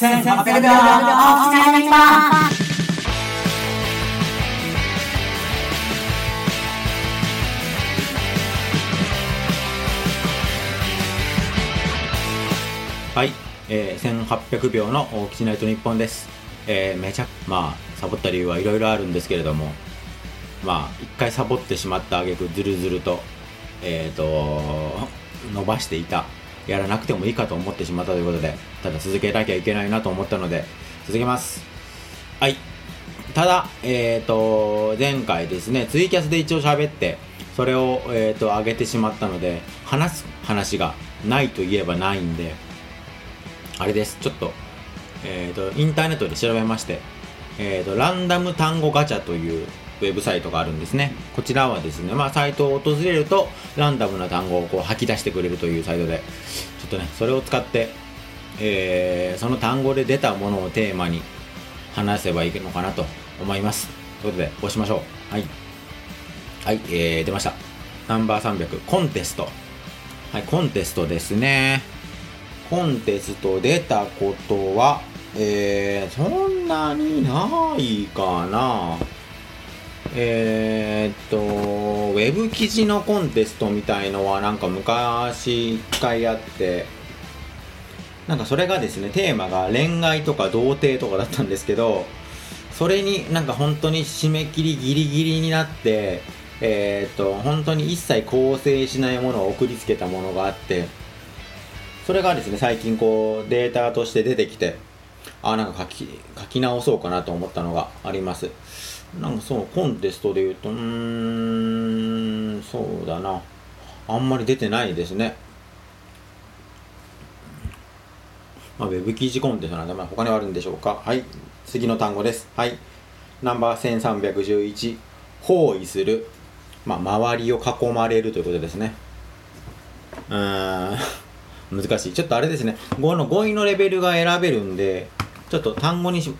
1800秒お疲れ様でしたはい、えー、1800秒の大吉ナイト日本です。えー、めちゃ、まあ、サボった理由はいろいろあるんですけれども、まあ、一回サボってしまった挙句ずるずると、えーと、伸ばしていた。やらなくてもいいかと思ってしまったということで、ただ続けなきゃいけないなと思ったので、続けます。はい。ただ、えーと、前回ですね、ツイキャスで一応喋って、それを、えーと、上げてしまったので、話す話がないといえばないんで、あれです、ちょっと、えーと、インターネットで調べまして、えーと、ランダム単語ガチャというウェブサイトがあるんですね。こちらはですね、まあ、サイトを訪れると、ランダムな単語をこう吐き出してくれるというサイトで、ちょっとね、それを使って、えーその単語で出たものをテーマに話せばいいのかなと思います。ということで、押しましょう。はい。はい、えー、出ました。ナンバー300、コンテスト。はい、コンテストですね。コンテスト出たことは、えー、そんなにないかな。えー、っと、ウェブ記事のコンテストみたいのはなんか昔一回あって、なんかそれがですね、テーマが恋愛とか童貞とかだったんですけど、それになんか本当に締め切りギリギリになって、えーっと、本当に一切構成しないものを送りつけたものがあって、それがですね、最近こうデータとして出てきて、あ、なんか書き、書き直そうかなと思ったのがあります。なんかそう、コンテストで言うと、うーん、そうだな。あんまり出てないですね。まあ、ウェブ記事コンテストなんで、まあ、他にはあるんでしょうか。はい。次の単語です。はい。ナンバー1311、包囲する。まあ、周りを囲まれるということですね。うーん。難しい。ちょっとあれですね。5の語彙のレベルが選べるんで、ちょっと単語にし、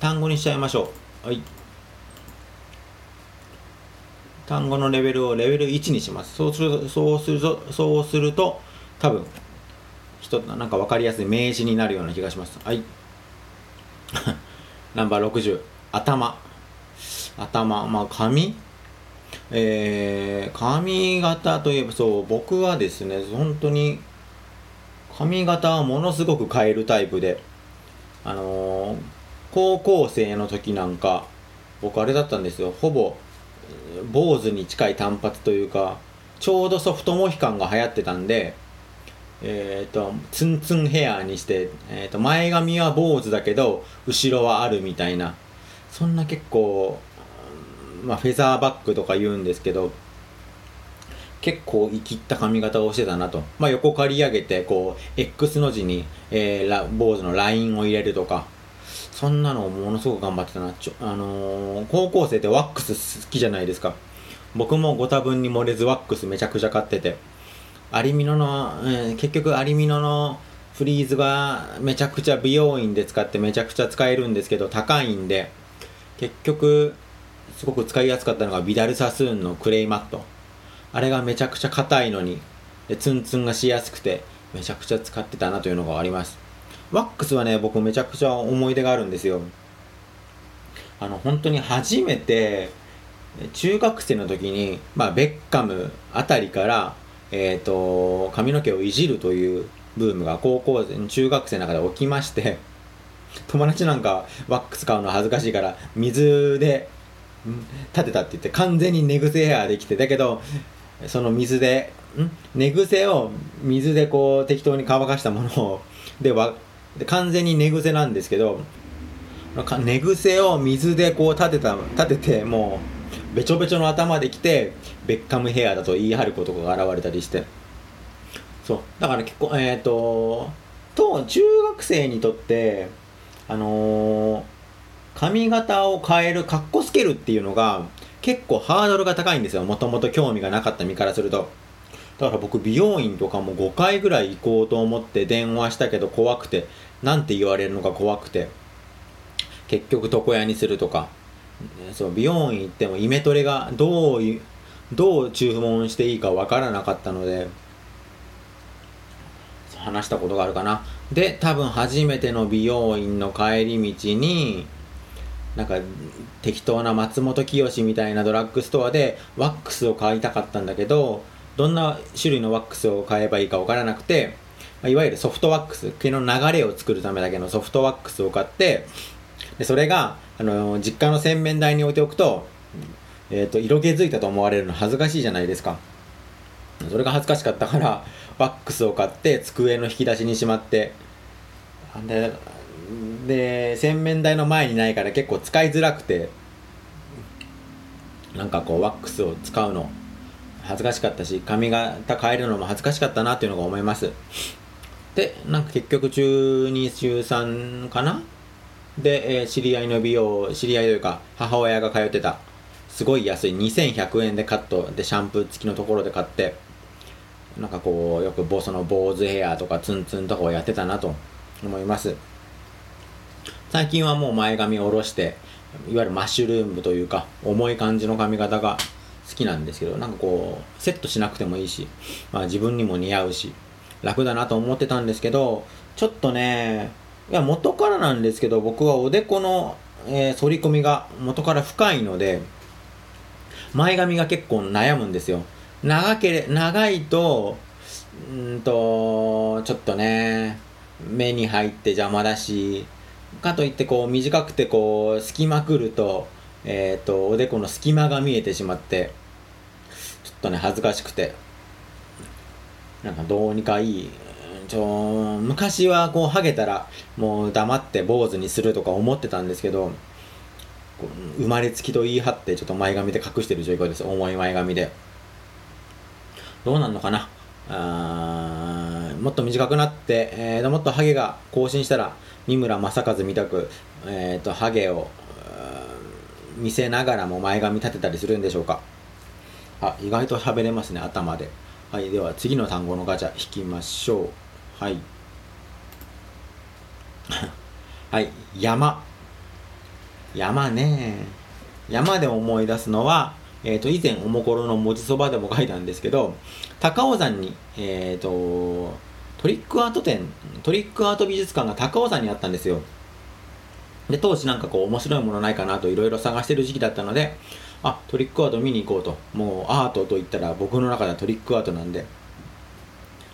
単語にしちゃいましょう。はい。単語のレベルをレベル1にします。そうすると、そうすると、そうすると、多分、人、なんか分かりやすい名詞になるような気がします。はい。ナンバー60、頭。頭、まあ、髪？えー、髪型といえば、そう、僕はですね、本当に、髪型はものすごく変えるタイプで、あのー高校生の時なんか、僕あれだったんですよ、ほぼ、坊主に近い単発というか、ちょうどソフトモヒカンが流行ってたんで、えっ、と、ツンツンヘアにして、えっ、と、前髪は坊主だけど、後ろはあるみたいな、そんな結構、まあ、フェザーバッグとか言うんですけど、結構生きった髪型をしてたなと。まあ、横刈り上げて、こう、X の字に、えー、坊主のラインを入れるとか、そんなのをものすごく頑張ってたな。ちょあのー高校生ってワックス好きじゃないですか。僕もご多分に漏れずワックスめちゃくちゃ買ってて、アリミノの、えー結局アリミノのフリーズがめちゃくちゃ美容院で使ってめちゃくちゃ使えるんですけど、高いんで、結局、すごく使いやすかったのがビダルサスーンのクレイマット。あれがめちゃくちゃ硬いのに、でツンツンがしやすくて、めちゃくちゃ使ってたなというのがあります。ワックスはね、僕めちゃくちゃ思い出があるんですよ。あの、本当に初めて、中学生の時に、まあ、ベッカムあたりから、えっ、と、髪の毛をいじるというブームが高校生、中学生の中で起きまして、友達なんかワックス買うの恥ずかしいから、水でん立てたって言って完全に寝癖ヘアできて、だけど、その水で、ん寝癖を水でこう適当に乾かしたものを、で、で完全に寝癖なんですけど、寝癖を水でこう立てた、立てて、もう、べちょべちょの頭できて、ベッカムヘアだと言い張ることが現れたりして。そう。だから結構、えっ、と、と、中学生にとって、あのー髪型を変える、かっこつけるっていうのが、結構ハードルが高いんですよ。もともと興味がなかった身からすると。だから僕、美容院とかも5回ぐらい行こうと思って電話したけど怖くて、なんて言われるのか怖くて、結局床屋にするとか、そう、美容院行ってもイメトレがどう、どう注文していいかわからなかったので、話したことがあるかな。で多分初めての美容院の帰り道になんか適当な松本清みたいなドラッグストアでワックスを買いたかったんだけどどんな種類のワックスを買えばいいか分からなくていわゆるソフトワックス毛の流れを作るためだけのソフトワックスを買ってでそれがあの実家の洗面台に置いておくと,、えーと、色気づいたと思われるの恥ずかしいじゃないですか。それが恥ずかしかったからワックスを買って机の引き出しにしまってでで洗面台の前にないから結構使いづらくてなんかこうワックスを使うの恥ずかしかったし髪型変えるのも恥ずかしかったなっていうのが思います。でなんか結局中2中3かな？で、えー、知り合いの美容知り合いというか母親が通ってた。すごい安い。2100円でカット。でシャンプー付きのところで買って。なんかこうよくボその坊主ヘアとかツンツンとかをやってたなと思います。最近はもう前髪下ろしていわゆるマッシュルームというか重い感じの髪型が好きなんですけどなんかこうセットしなくてもいいし、まあ、自分にも似合うし楽だなと思ってたんですけどちょっとねいや元からなんですけど僕はおでこの、えー、反り込みが元から深いので前髪が結構悩むんですよ。長けれ長いとうんとちょっとね目に入って邪魔だしかといってこう短くてこう隙間くるとえっ、ー、とおでこの隙間が見えてしまってっとね恥ずかしくて。なんかどうにかいいちょ昔はこうハゲたらもう黙って坊主にするとか思ってたんですけど生まれつきと言い張ってちょっと前髪で隠してる状況です。重い前髪で。どうなんのかな？あもっと短くなって、えー、もっとハゲが更新したら三村正和みたく、えー、とハゲを見せながらも前髪立てたりするんでしょうか。あ意外と喋れますね頭で。はいでは次の単語のガチャ引きましょう。はい。はい山。山ね。山で思い出すのはえーと、以前おもころの文字そばでも書いたんですけど高尾山に、えーと、トリックアート展トリックアート美術館が高尾山にあったんですよ。で当時なんかこう面白いものないかなといろいろ探してる時期だったのであトリックアート見に行こうと。もうアートといったら僕の中ではトリックアートなんで。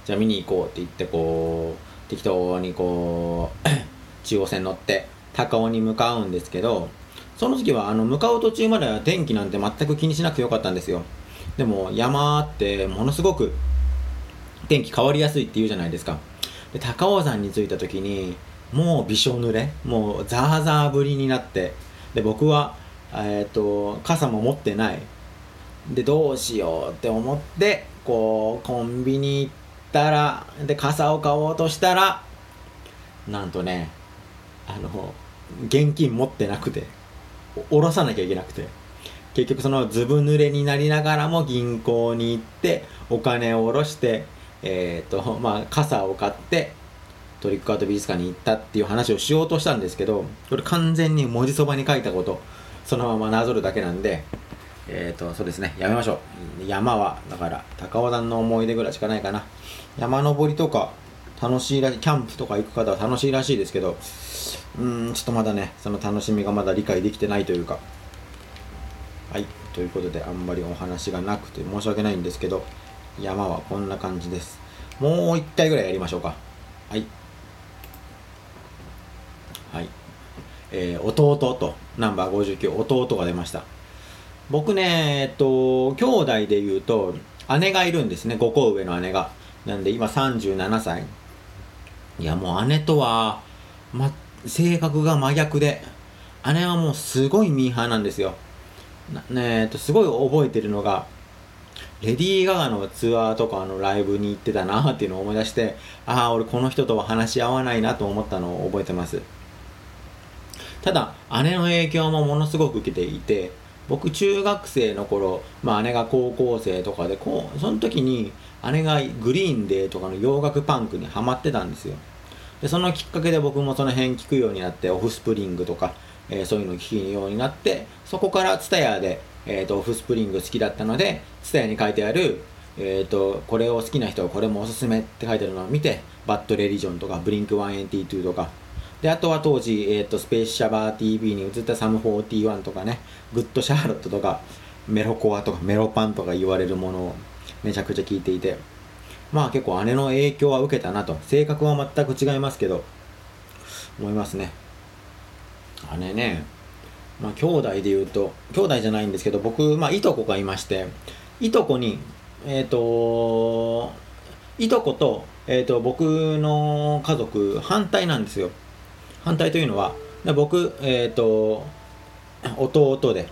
じゃあ見に行こうって言ってこう適当にこう 中央線乗って高尾に向かうんですけどその時はあの向かう途中までは天気なんて全く気にしなくてよかったんですよ。でも山ってものすごく天気変わりやすいって言うじゃないですか。で高尾山に着いた時にもうびしょ濡れ。もうザーザー降りになって。で僕は、えーと、傘も持ってない。でどうしようって思ってこうコンビニ行ったらで傘を買おうとしたらなんとねあの現金持ってなくて下ろさなきゃいけなくて。結局そのずぶ濡れになりながらも銀行に行ってお金を下ろしてえっ、ー、とまあ傘を買ってトリックアート美術館に行ったっていう話をしようとしたんですけどこれ完全に文字そばに書いたことそのままなぞるだけなんでえっ、ー、とそうですねやめましょう。山はだから高尾山の思い出ぐらいしかないかな。山登りとか楽しいらしいキャンプとか行く方は楽しいらしいですけどうんちょっとまだねその楽しみがまだ理解できてないというか。はいということであんまりお話がなくて申し訳ないんですけど山はこんな感じです。もう一回ぐらいやりましょうか。はい。えー、弟とナンバー59弟が出ました僕ねえっと兄弟で言うと姉がいるんですね5個上の姉がなんで今37歳いやもう姉とは、ま、性格が真逆で、姉はもうすごいミーハーなんですよ。ねえっと、すごい覚えてるのが、レディー・ガガのツアーとかのライブに行ってたなっていうのを思い出して、ああ、俺この人とは話し合わないなと思ったのを覚えてます。ただ、姉の影響もものすごく受けていて、僕中学生の頃、まあ姉が高校生とかで、こう、その時に姉がグリーンデーとかの洋楽パンクにハマってたんですよ。でそのきっかけで僕もその辺聞くようになってオフスプリングとか、えー、そういうの聞くようになってそこから TSUTAYA で、えーと、オフスプリング好きだったので TSUTAYA に書いてある、えーと、これを好きな人はこれもおすすめって書いてあるのを見てバッドレリジョンとかブリンク182とかであとは当時、えーと、スペースシャワー TV に映ったサム41とかねグッドシャーロットとかメロコアとかメロパンクとか言われるものをめちゃくちゃ聞いていてまあ結構姉の影響は受けたなと。性格は全く違いますけど思いますね。姉ねまあ兄弟で言うと兄弟じゃないんですけど僕まあいとこがいましていとこにえっ、ー、といとこと,、えーと、僕の家族反対なんですよ。反対というのは僕えっ、ー、と弟で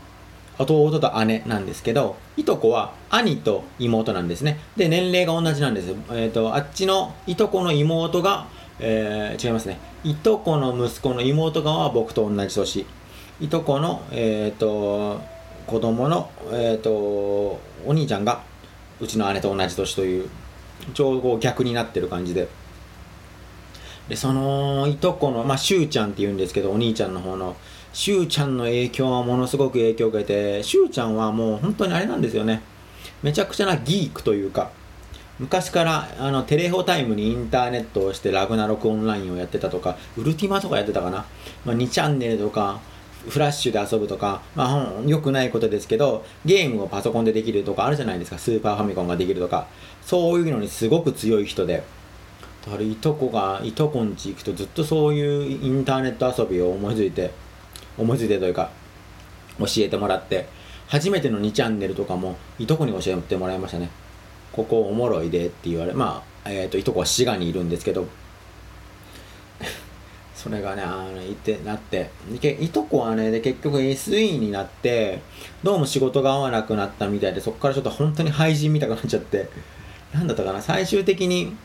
弟と姉なんですけど、いとこは兄と妹なんですね。で、年齢が同じなんです。えっ、ー、と、あっちのいとこの妹が、えー、違いますね。いとこの息子の妹側は僕と同じ年。いとこの、えっ、ー、と、子供の、えっ、と、お兄ちゃんが、うちの姉と同じ年という、ちょうど逆になってる感じで。で、その、いとこの、まあ、しゅうちゃんって言うんですけど、お兄ちゃんの方の、しゅうちゃんの影響はものすごく影響を受けて、しゅうちゃんはもう本当にあれなんですよね。めちゃくちゃなギークというか、昔からあのテレホタイムにインターネットをしてラグナロクオンラインをやってたとか、ウルティマとかやってたかな？まあ、2チャンネルとか、フラッシュで遊ぶとか、まあ、良くないことですけど、ゲームをパソコンでできるとかあるじゃないですか。スーパーファミコンができるとか。そういうのにすごく強い人で。だからいとこが、いとこんち行くとずっとそういうインターネット遊びを思いついて、思いついてというか教えてもらって初めての2チャンネルとかもいとこに教えてもらいましたね。ここおもろいでって言われまあ、えーと、いとこは滋賀にいるんですけど それがねあのいてなっていとこはねで結局 SE になってどうも仕事が合わなくなったみたいでそこからちょっと本当に廃人みたくなっちゃってなんだったかな最終的に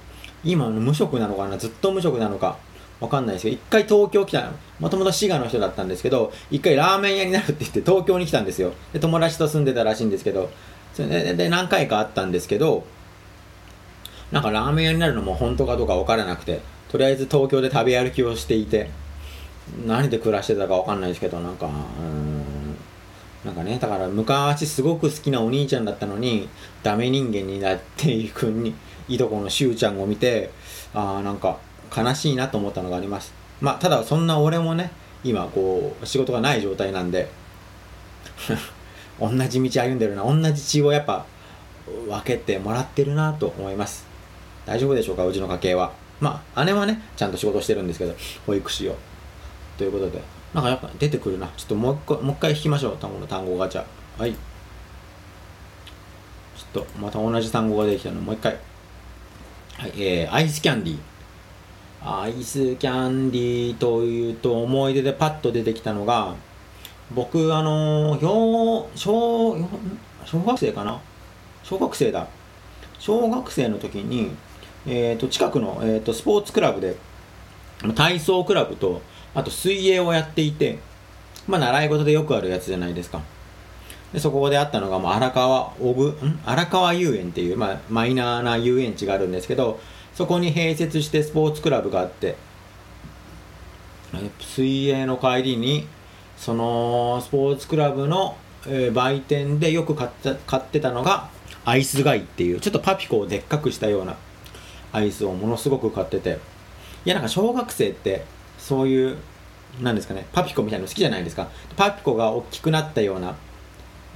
今無職なのかな？ずっと無職なのか？わかんないですけど、一回東京来たの、もともと滋賀の人だったんですけど、一回ラーメン屋になるって言って東京に来たんですよ。で、友達と住んでたらしいんですけど、それでで何回かあったんですけど、なんかラーメン屋になるのも本当かどうかわからなくて、とりあえず東京で食べ歩きをしていて、何で暮らしてたかわかんないですけど、なんか、うん、なんかね、だから昔すごく好きなお兄ちゃんだったのに、ダメ人間になっていくに、いとこのしゅうちゃんを見て、ああ、なんか、悲しいなと思ったのがあります。まあ、ただそんな俺もね、今こう、仕事がない状態なんで、同じ道歩んでるな、同じ血をやっぱ分けてもらってるなと思います。大丈夫でしょうか、うちの家系は。まあ、姉はね、ちゃんと仕事してるんですけど、保育士を。ということで、なんかやっぱ出てくるな。ちょっともう一回、もう一回引きましょう、単語の単語ガチャ。はい。ちょっと、また同じ単語ができたのもう一回。はい、えー、アイスキャンディー。アイスキャンディーというと思い出でパッと出てきたのが僕あの小小小学生かな？小学生だ。小学生の時に、えーと、近くの、えーと、スポーツクラブで体操クラブとあと水泳をやっていてまあ習い事でよくあるやつじゃないですか。でそこであったのが、まあ、荒川オブん？荒川遊園っていう、まあ、マイナーな遊園地があるんですけどそこに併設してスポーツクラブがあって水泳の帰りにそのスポーツクラブの、えー、売店でよく買った買ってたのがアイスガイっていうちょっとパピコをでっかくしたようなアイスをものすごく買ってていやなんか小学生ってそういうなんですかねパピコみたいなの好きじゃないですか。パピコが大きくなったような、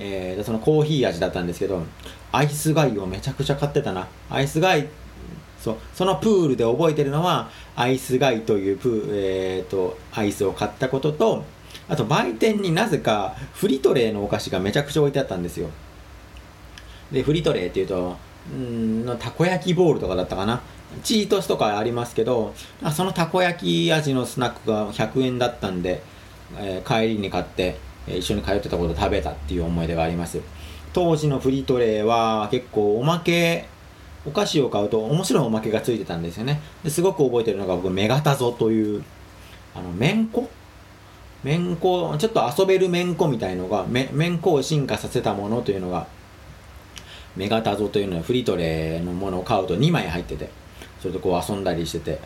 えー、そのコーヒー味だったんですけどアイスガイをめちゃくちゃ買ってたな。アイスガイそうそのプールで覚えてるのはアイスガイというプー、えーと、アイスを買ったこととあと売店になぜかフリトレーのお菓子がめちゃくちゃ置いてあったんですよ。でフリトレーっていうとんのたこ焼きボールとかだったかな。チートスとかありますけどそのたこ焼き味のスナックが100円だったんで、えー、帰りに買って一緒に通ってたこと食べたっていう思い出があります。当時のフリトレーは結構おまけお菓子を買うと面白いおまけがついてたんですよね。ですごく覚えてるのが僕メガタゾというあのめんこめんこちょっと遊べるめんこみたいのがめめんこを進化させたものというのがメガタゾというのはフリトレのものを買うと2枚入っててそれとこう遊んだりしてて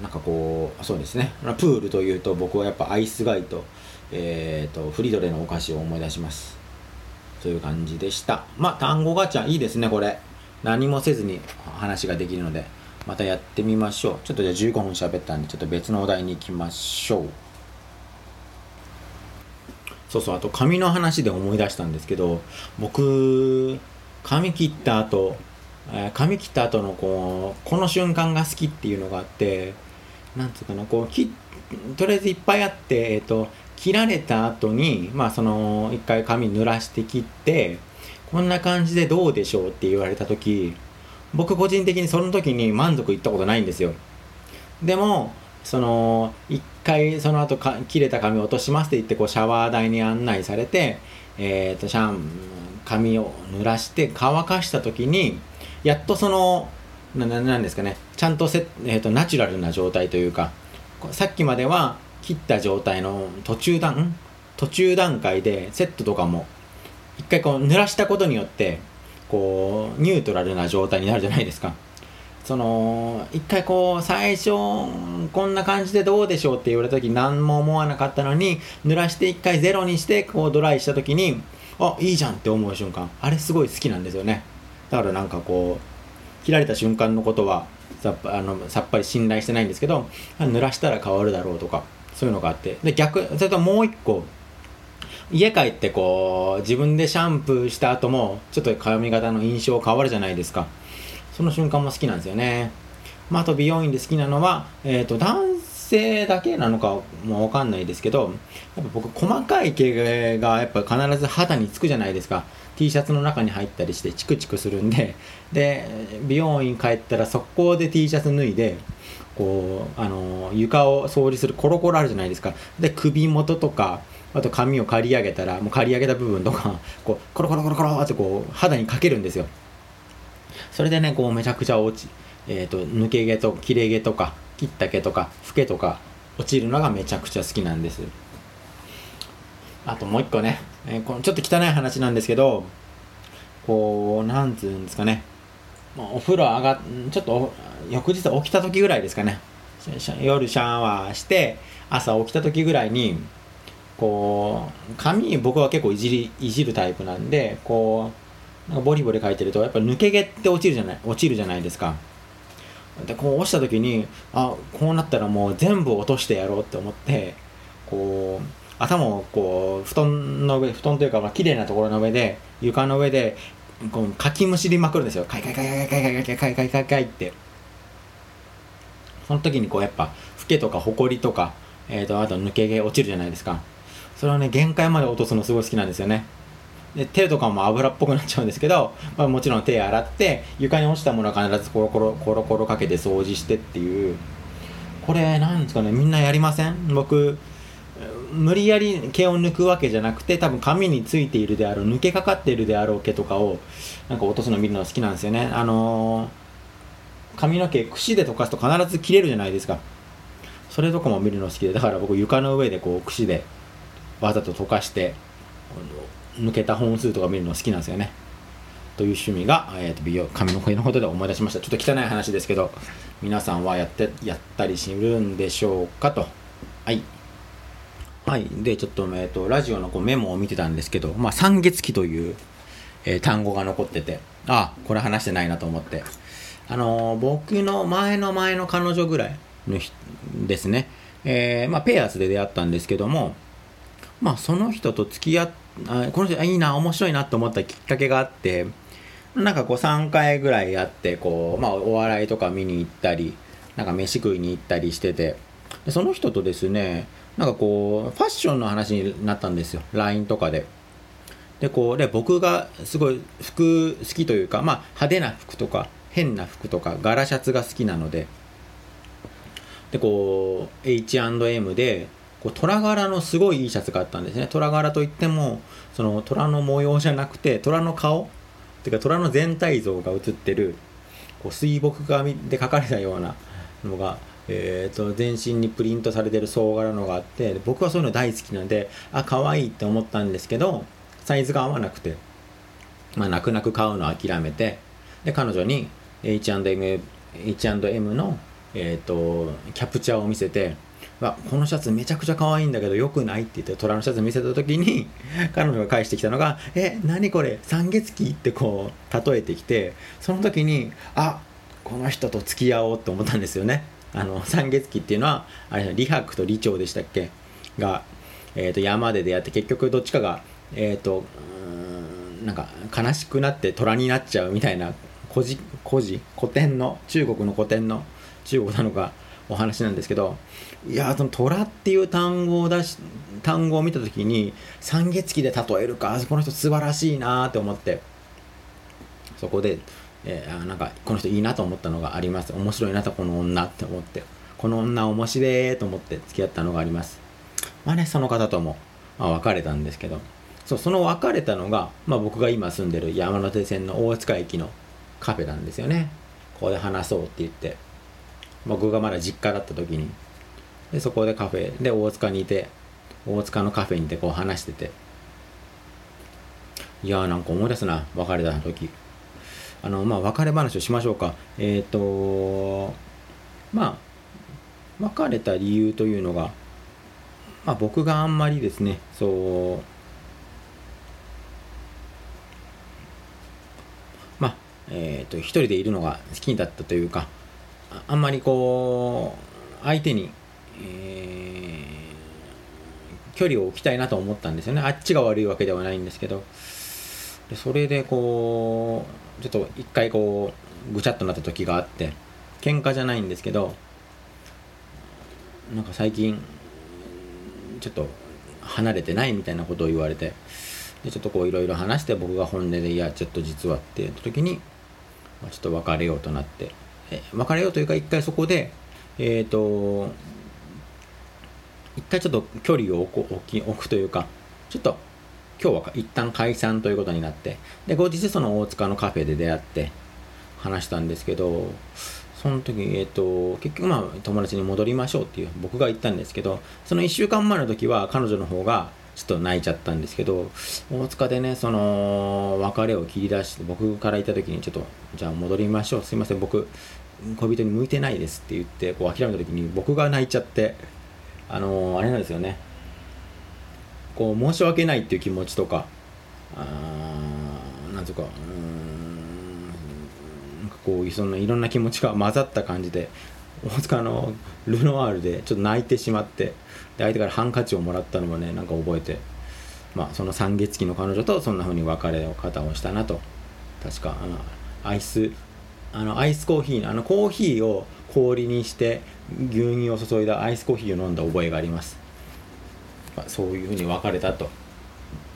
なんかこうそうですね。プールというと僕はやっぱアイスガイと,、えーと、フリトレのお菓子を思い出します。という感じでした。まあ単語ガチャいいですねこれ。何もせずに話ができるので。またやってみましょう。ちょっとじゃあ15分喋ったんでちょっと別のお題に行きましょう。そうそうあと髪の話で思い出したんですけど僕髪切った後えー髪切った後のこうこの瞬間が好きっていうのがあってなんつうかなこうきとりあえずいっぱいあって、えっと切られた後にまあその一回髪濡らして切ってこんな感じでどうでしょうって言われた時僕個人的にその時に満足いったことないんですよ。でもその一回その後か切れた髪落としますって言ってこうシャワー台に案内されてえっ、とシャン髪を濡らして乾かした時にやっとそのなななんですかねちゃんとせ、えー、とナチュラルな状態というかさっきまでは切った状態の途中段途中段階でセットとかも一回こう濡らしたことによってこうニュートラルな状態になるじゃないですか。その一回こう最初こんな感じでどうでしょうって言われた時何も思わなかったのに濡らして一回ゼロにしてこうドライした時にあいいじゃんって思う瞬間。あれすごい好きなんですよね。だからなんかこう切られた瞬間のことはさっぱあのさっぱり信頼してないんですけど濡らしたら変わるだろうとか。そういうのがあって。で逆それともう一個。家帰ってこう自分でシャンプーした後もちょっと髪型の印象変わるじゃないですか。その瞬間も好きなんですよね、まあ、あと美容院で好きなのは、えー、と男性だけなのかもわかんないですけどやっぱ僕細かい毛がやっぱ必ず肌につくじゃないですか。T シャツの中に入ったりしてチクチクするんで。で美容院帰ったら速攻で T シャツ脱いでこうあの床を掃除するコロコロあるじゃないですか。で首元とかあと髪を刈り上げたらもう刈り上げた部分とか こうコロコロコロコロってこう肌にかけるんですよ。それでねこうめちゃくちゃ落ち、えー、と抜け毛と切れ毛とか切った毛とか老けとか落ちるのがめちゃくちゃ好きなんです。あともう一個ね、えーこのちょっと汚い話なんですけどこうなんつうんですかね。まあお風呂上がちょっと翌日起きた時ぐらいですかね。夜シャワーして朝起きた時ぐらいにこう髪僕は結構いじりいじるタイプなんでこうなんかボリボリ描いてるとやっぱ抜け毛って落ちるじゃない落ちるじゃないですか。でこう落ちた時にあこうなったらもう全部落としてやろうって思ってこう頭をこう布団の上布団というかまあ綺麗なところの上で床の上でこうかきむしりまくるんですよ。カイカイカイカイカイカイカイカイカイカイってその時にこうやっぱフケとかホコリとか、えー、とあと抜け毛落ちるじゃないですかそれをね限界まで落とすのすごい好きなんですよねで手とかも油っぽくなっちゃうんですけど、まあ、もちろん手洗って床に落ちたものは必ずコロコロコロコロかけて掃除してっていうこれなんですかねみんなやりません僕無理やり毛を抜くわけじゃなくて多分髪についているであろう抜けかかっているであろう毛とかをなんか落とすの見るの好きなんですよね。あのー髪の毛櫛で溶かすと必ず切れるじゃないですか。それとかも見るの好きでだから僕床の上でこう櫛でわざと溶かして抜けた本数とか見るの好きなんですよね。という趣味が、えー、と美容髪の毛のことで思い出しました。ちょっと汚い話ですけど皆さんはやってやったりするんでしょうかと。はい。はい。でちょっと,、えー、とラジオのこうメモを見てたんですけど、まあ、三月期という、えー単語が残っててあこれ話してないなと思って。あのー僕の前の前の彼女ぐらいの人ですね、えーまあ、ペアーズで出会ったんですけどもまあその人と付き合っあこの人いいな面白いなと思ったきっかけがあってなんかこう3回ぐらいやってこう、まあ、お笑いとか見に行ったりなんか飯食いに行ったりしててその人とですねなんかこうファッションの話になったんですよ。LINE とかで。でこうで僕がすごい服好きというか、まあ、派手な服とか変な服とか柄シャツが好きなので。でこう H&M でこう虎柄のすごいいいシャツがあったんですね。虎柄といってもその虎の模様じゃなくて虎の顔。っていうか虎の全体像が写ってるこう水墨画で描かれたようなのが、えー、と全身にプリントされてる総柄のがあって僕はそういうの大好きなんであ可愛いって思ったんですけどサイズが合わなくて、まあ、泣く泣く買うの諦めてで彼女に H&M, H&M の、えー、とキャプチャーを見せてわこのシャツめちゃくちゃ可愛いんだけどよくないって言って虎のシャツ見せた時に 彼女が返してきたのが「え何これ三月期?」ってこう例えてきてその時にあこの人と付き合おうと思ったんですよねあの三月期っていうのはあれ李白と李長でしたっけ？が、えー、と山で出会って結局どっちかがえっ、となんか悲しくなって虎になっちゃうみたいな古事古事古典の？中国の古典の？中国なのかお話なんですけどいやその虎っていう単語を出し単語を見た時に三月期で例えるかこの人素晴らしいなって思ってそこで、えー、なんかこの人いいなと思ったのがあります。面白いなとこの女って思って。この女面白いと思って付き合ったのがあります。まあねその方とも、まあ、別れたんですけど。そうその別れたのが、まあ、僕が今住んでる山手線の大塚駅のカフェなんですよね。ここで話そうって言って。僕がまだ実家だった時に。でそこでカフェで大塚にいて大塚のカフェにいてこう話してて。いやーなんか思い出すな別れた時。あのまあ別れ話をしましょうか。えっ、ー、とまあ別れた理由というのがまあ僕があんまりですねそうまあえっ、ー、と一人でいるのが好きだったというかあんまりこう相手に、えー、距離を置きたいなと思ったんですよね。あっちが悪いわけではないんですけど。でそれでこうちょっと一回こうぐちゃっとなった時があって喧嘩じゃないんですけどなんか最近ちょっと離れてないみたいなことを言われてでちょっとこういろいろ話して僕が本音でいやちょっと実はって言った時に、まあ、ちょっと別れようとなってえ別れようというか一回そこでえっ、ー、と一回ちょっと距離を置き置くというかちょっと今日は一旦解散ということになってで後日その大塚のカフェで出会って話したんですけどその時、えっ、と、結局まあ友達に戻りましょうっていう僕が言ったんですけどその1週間前の時は彼女の方がちょっと泣いちゃったんですけど大塚でねその別れを切り出して僕から言った時にちょっとじゃあ戻りましょうすいません僕恋人に向いてないですって言ってこう諦めた時に僕が泣いちゃってあのー、あれなんですよね。こう申し訳ないっていう気持ちとかあなんとかうんかこうそのいろんな気持ちが混ざった感じで大塚のルノワールでちょっと泣いてしまってで相手からハンカチをもらったのもねなんか覚えてまあその三月期の彼女とそんな風に別れ方をしたなと。確か、うん、アイスあのアイスコーヒーあのコーヒーを氷にして牛乳を注いだアイスコーヒーを飲んだ覚えがあります、まあ、そういうふうに別れたと。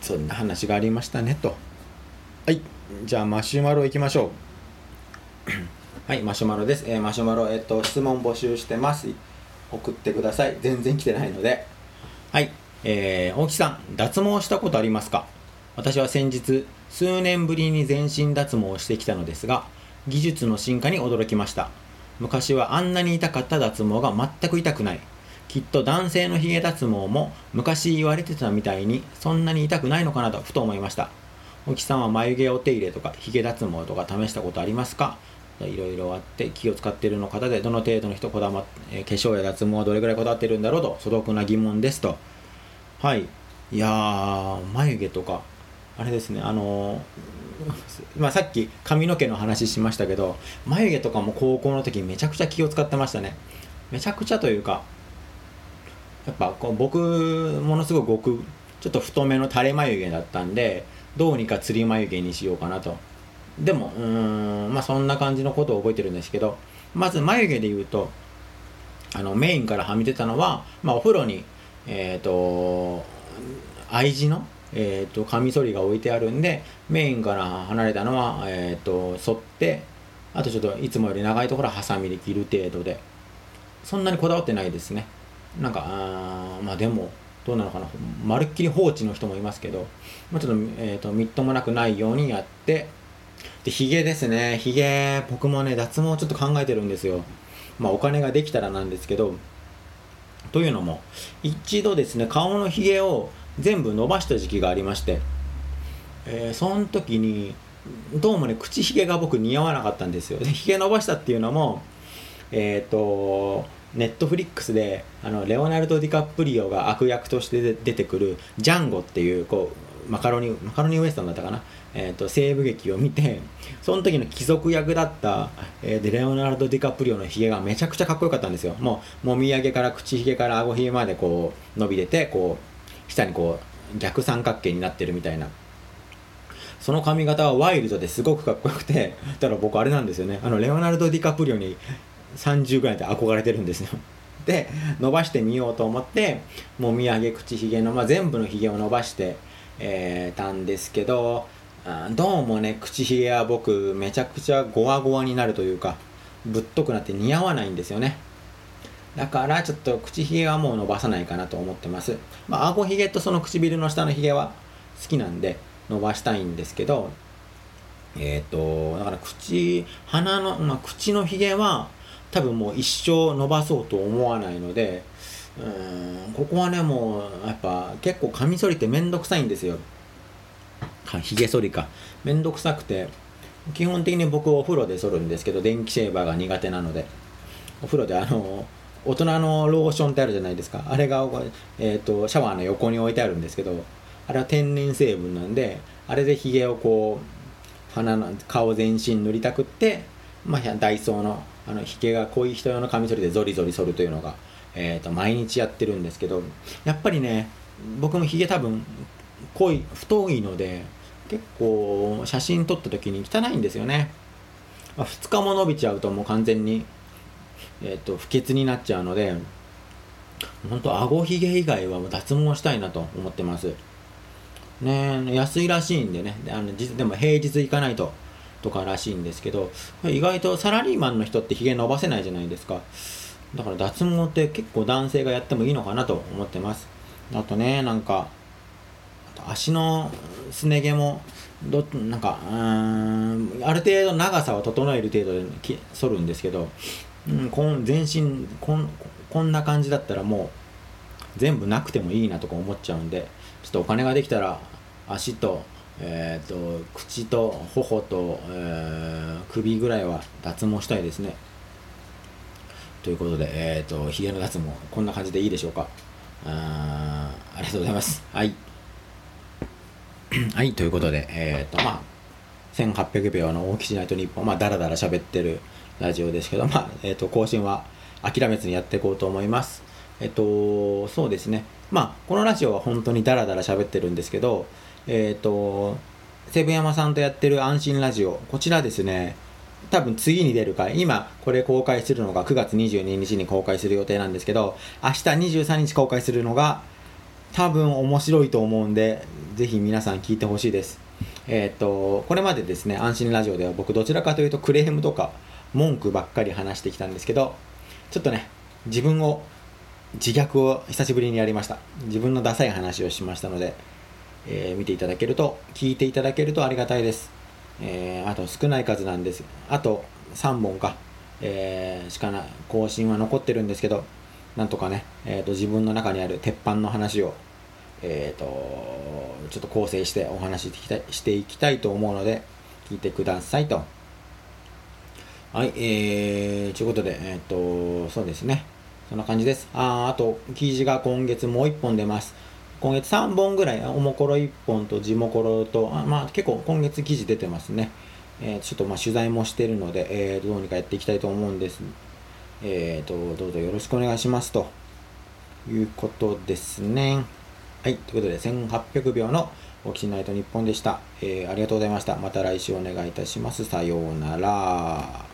そんな話がありましたねと。はい。じゃあマシュマロいきましょう。はいマシュマロです、えー、マシュマロえっと質問募集してます。送ってください。全然来てないので。はい。えー、大木さん脱毛したことありますか？私は先日数年ぶりに全身脱毛をしてきたのですが技術の進化に驚きました。昔はあんなに痛かった脱毛が全く痛くない。きっと男性のヒゲ脱毛も昔言われてたみたいにそんなに痛くないのかなとふと思いました。大木さんは眉毛お手入れとかヒゲ脱毛とか試したことありますか？いろいろあって気を使っているの方でどの程度の人こだま、えー、化粧や脱毛はどれぐらいこだわってるんだろうと素朴な疑問ですと。はい。いやー眉毛とかあれですねあのー まあ、さっき髪の毛の話しましたけど眉毛とかも高校の時めちゃくちゃ気を使ってましたね。めちゃくちゃというかやっぱこう僕ものすごく極ちょっと太めの垂れ眉毛だったんでどうにかつり眉毛にしようかなと。でもうんまあそんな感じのことを覚えてるんですけどまず眉毛で言うとあのメインからはみ出たのは、まあ、お風呂にえっ、ー、と愛字のえーと、カミソリが置いてあるんでメインから離れたのは、えーと、沿ってあとちょっといつもより長いところはハサミで切る程度で。そんなにこだわってないですね。なんかあまあでもどうなのかな。まるっきり放置の人もいますけど、まあ、ちょっと,、えーと、みっともなくないようにやってでヒゲですね。ヒゲ僕もね脱毛ちょっと考えてるんですよ。まあお金ができたらなんですけどというのも一度ですね顔のヒゲを全部伸ばした時期がありまして、えー、その時にどうもね口ひげが僕似合わなかったんですよ。でひげ伸ばしたっていうのもえっ、ー、とネットフリックスであのレオナルド・ディカプリオが悪役として出てくるジャンゴっていうこうマカロニマカロニウエスタンだったかな、えーと、西部劇を見てその時の貴族役だった、えー、でレオナルド・ディカプリオのひげがめちゃくちゃかっこよかったんですよ。もうもみあげから口ひげから顎ひげまでこう伸びててこう下にこう逆三角形になってるみたいな。その髪型はワイルドですごくかっこよくてだから僕あれなんですよね。あのレオナルド・ディカプリオに30ぐらいで憧れてるんですよ。で伸ばしてみようと思ってもみあげ口ひげの、まあ、全部のひげを伸ばして、えー、たんですけどどうもね口ひげは僕めちゃくちゃゴワゴワになるというかぶっとくなって似合わないんですよね。だからちょっと口ひげはもう伸ばさないかなと思ってます。まあ顎ひげとその唇の下のひげは好きなんで伸ばしたいんですけどえっ、ー、とだから口鼻の、まあ、口のひげは多分もう一生伸ばそうと思わないのでうんここはねもうやっぱ結構カミソリってめんどくさいんですよ。ひげ剃りか。めんどくさくて。基本的に僕お風呂で剃るんですけど電気シェーバーが苦手なので。お風呂であの大人のローションってあるじゃないですか。あれが、えーと、シャワーの横に置いてあるんですけどあれは天然成分なんであれでひげをこう鼻の顔全身塗りたくって、まあ、ダイソーのあのひげが濃い人用のカミソリでゾリゾリ剃るというのが、えーと、毎日やってるんですけどやっぱりね僕もひげ多分濃い太いので結構写真撮った時に汚いんですよね、まあ、2日も伸びちゃうともう完全に、えーと、不潔になっちゃうので本当顎ひげ以外は脱毛したいなと思ってます。ね安いらしいんでね。あのでも平日行かないととからしいんですけど意外とサラリーマンの人ってひげ伸ばせないじゃないですか。だから脱毛って結構男性がやってもいいのかなと思ってます。あとねなんか足のすね毛もどなんかうんある程度長さを整える程度で剃るんですけど、うん、こん全身こんこんな感じだったらもう全部なくてもいいなとか思っちゃうんでちょっとお金ができたら足とえーと、口と頬と、えー、首ぐらいは脱毛したいですね。ということで、えーと、ひげの脱毛こんな感じでいいでしょうか。あありがとうございます。はい。はいということでえっ、ー、とまあ1800秒の大吉ナイト日本まあだらだら喋ってるラジオですけどまあえっ、ー、と更新は諦めずにやっていこうと思います。えっ、ー、とそうですね。まあこのラジオは本当にだらだら喋ってるんですけどえっ、ー、と、セブン山さんとやってる安心ラジオ、こちらですね、多分次に出る回、今これ公開するのが9月22日に公開する予定なんですけど、明日23日公開するのが多分面白いと思うんで、ぜひ皆さん聞いてほしいです。えっ、ー、と、これまでですね、安心ラジオでは僕どちらかというとクレームとか文句ばっかり話してきたんですけど、ちょっとね、自分を、自虐を久しぶりにやりました。自分のダサい話をしましたので、えー、見ていただけると、聞いていただけるとありがたいです。えー、あと少ない数なんです。あと3本か、えー、しかな、更新は残ってるんですけど、なんとかね、えーと、自分の中にある鉄板の話を、えーと、ちょっと構成してお話ししていきたいと思うので、聞いてくださいと。はい、えー、ということで、えっ、ー、と、そうですね。そんな感じです。ああと、記事が今月もう1本出ます。今月3本ぐらい、おもころ1本と地もころと、あまあ結構今月記事出てますね。えー、ちょっとまあ取材もしてるので、えー、どうにかやっていきたいと思うんです。えーと、どうぞよろしくお願いしますということですね。はい、ということで1800秒のオキシナイト日本でした、えー。ありがとうございました。また来週お願いいたします。さようなら。